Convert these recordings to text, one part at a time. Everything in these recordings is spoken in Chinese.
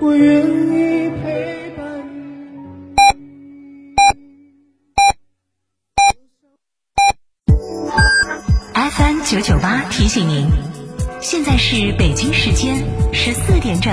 我愿意陪伴你。FM 九九八提醒您，现在是北京时间十四点整。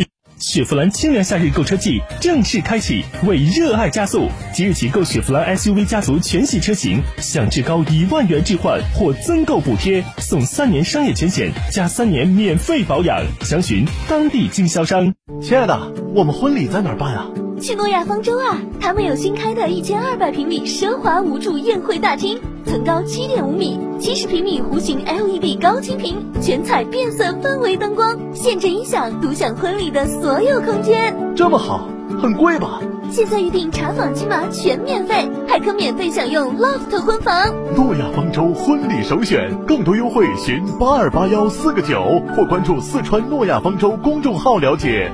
雪佛兰清凉夏日购车季正式开启，为热爱加速！即日起购雪佛兰 SUV 家族全系车型，享至高一万元置换或增购补贴，送三年商业全险加三年免费保养。详询当地经销商。亲爱的，我们婚礼在哪儿办啊？去诺亚方舟啊！他们有新开的一千二百平米奢华无柱宴会大厅，层高七点五米，七十平米弧形 LED 高清屏，全彩变色氛围灯光，现阵音响，独享婚礼的所有空间。这么好，很贵吧？现在预定查房金麻全免费，还可免费享用 loft 婚房。诺亚方舟婚礼首选，更多优惠寻八二八幺四个九，或关注四川诺亚方舟公众号了解。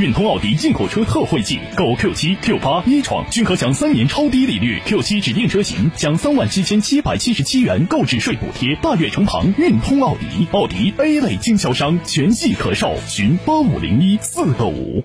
运通奥迪进口车特惠季，购 Q 七、Q 八、一创均可享三年超低利率，Q 七指定车型享三万七千七百七十七元购置税补贴。大悦城旁运通奥迪，奥迪 A 类经销商，全系可售，询八五零一四个五。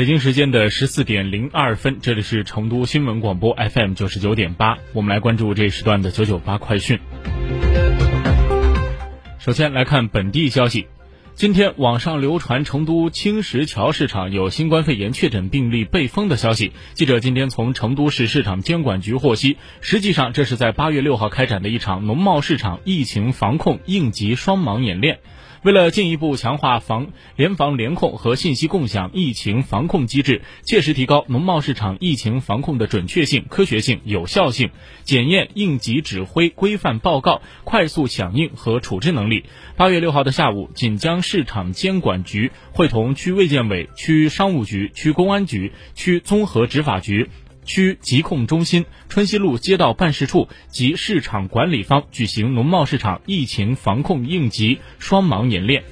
北京时间的十四点零二分，这里是成都新闻广播 FM 九十九点八，我们来关注这时段的九九八快讯。首先来看本地消息，今天网上流传成都青石桥市场有新冠肺炎确诊病例被封的消息。记者今天从成都市市场监管局获悉，实际上这是在八月六号开展的一场农贸市场疫情防控应急双盲演练。为了进一步强化防联防联控和信息共享疫情防控机制，切实提高农贸市场疫情防控的准确性、科学性、有效性，检验应急指挥、规范报告、快速响应和处置能力，八月六号的下午，锦江市场监管局会同区卫健委、区商务局、区公安局、区综合执法局。区疾控中心、春熙路街道办事处及市场管理方举行农贸市场疫情防控应急双盲演练。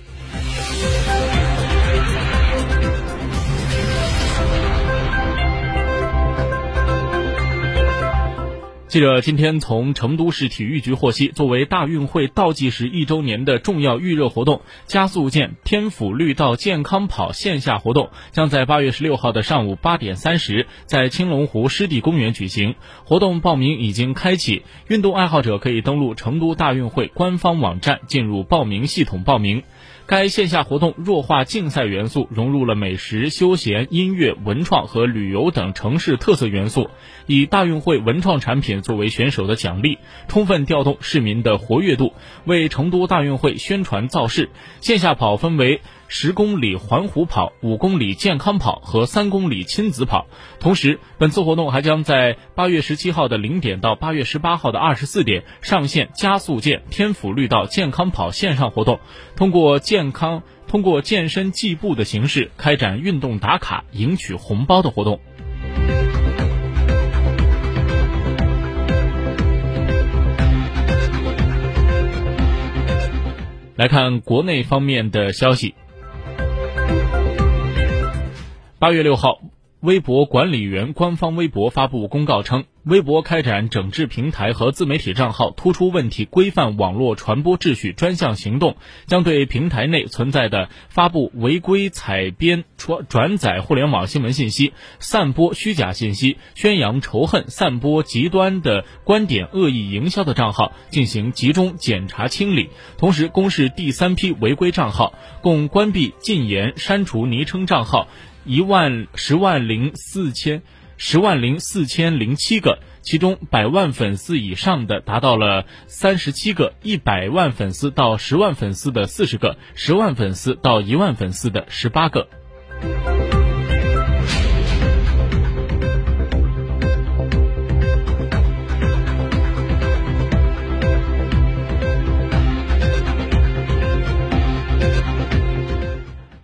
记者今天从成都市体育局获悉，作为大运会倒计时一周年的重要预热活动，加速健天府绿道健康跑线下活动将在八月十六号的上午八点三十在青龙湖湿地公园举行。活动报名已经开启，运动爱好者可以登录成都大运会官方网站进入报名系统报名。该线下活动弱化竞赛元素，融入了美食、休闲、音乐、文创和旅游等城市特色元素，以大运会文创产品作为选手的奖励，充分调动市民的活跃度，为成都大运会宣传造势。线下跑分为。十公里环湖跑、五公里健康跑和三公里亲子跑。同时，本次活动还将在八月十七号的零点到八月十八号的二十四点上线加速健天府绿道健康跑线上活动。通过健康通过健身计步的形式开展运动打卡、赢取红包的活动。来看国内方面的消息。八月六号。微博管理员官方微博发布公告称，微博开展整治平台和自媒体账号突出问题、规范网络传播秩序专项行动，将对平台内存在的发布违规采编、转转载互联网新闻信息、散播虚假信息、宣扬仇恨、散播极端的观点、恶意营销的账号进行集中检查清理，同时公示第三批违规账号，共关闭、禁言、删除昵称账号。一万十万零四千十万零四千零七个，其中百万粉丝以上的达到了三十七个，一百万粉丝到十万粉丝的四十个，十万粉丝到一万粉丝的十八个。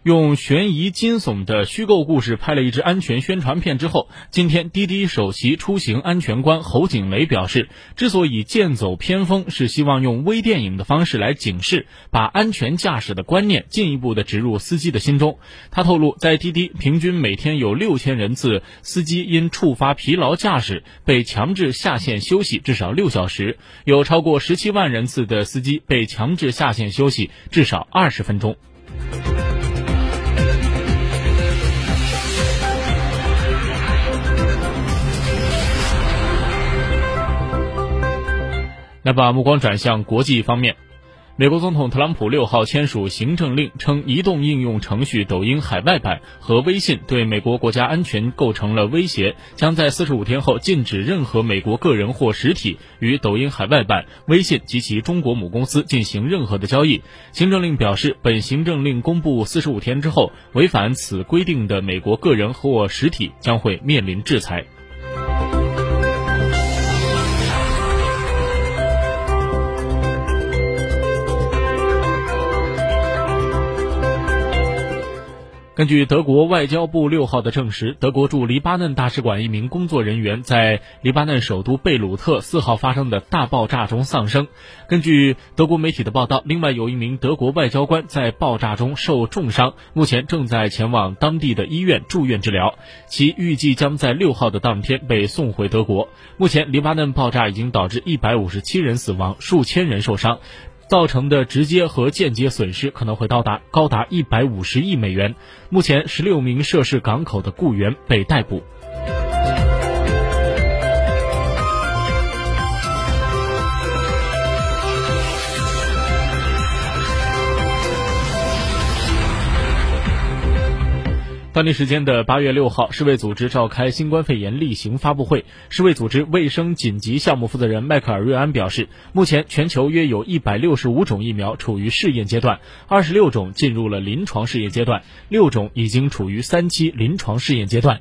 用悬疑惊悚的虚构故事拍了一支安全宣传片之后，今天滴滴首席出行安全官侯景雷表示，之所以剑走偏锋，是希望用微电影的方式来警示，把安全驾驶的观念进一步的植入司机的心中。他透露，在滴滴平均每天有六千人次司机因触发疲劳驾驶被强制下线休息至少六小时，有超过十七万人次的司机被强制下线休息至少二十分钟。来把目光转向国际方面，美国总统特朗普六号签署行政令，称移动应用程序抖音海外版和微信对美国国家安全构成了威胁，将在四十五天后禁止任何美国个人或实体与抖音海外版、微信及其中国母公司进行任何的交易。行政令表示，本行政令公布四十五天之后，违反此规定的美国个人或实体将会面临制裁。根据德国外交部六号的证实，德国驻黎巴嫩大使馆一名工作人员在黎巴嫩首都贝鲁特四号发生的大爆炸中丧生。根据德国媒体的报道，另外有一名德国外交官在爆炸中受重伤，目前正在前往当地的医院住院治疗，其预计将在六号的当天被送回德国。目前，黎巴嫩爆炸已经导致一百五十七人死亡，数千人受伤。造成的直接和间接损失可能会到达高达一百五十亿美元。目前，十六名涉事港口的雇员被逮捕。当地时间的八月六号，世卫组织召开新冠肺炎例行发布会。世卫组织卫生紧急项目负责人迈克尔·瑞安表示，目前全球约有一百六十五种疫苗处于试验阶段，二十六种进入了临床试验阶段，六种已经处于三期临床试验阶段。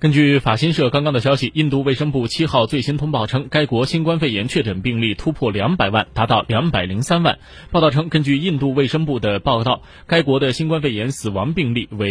根据法新社刚刚的消息，印度卫生部七号最新通报称，该国新冠肺炎确诊病例突破两百万，达到两百零三万。报道称，根据印度卫生部的报道，该国的新冠肺炎死亡病例为。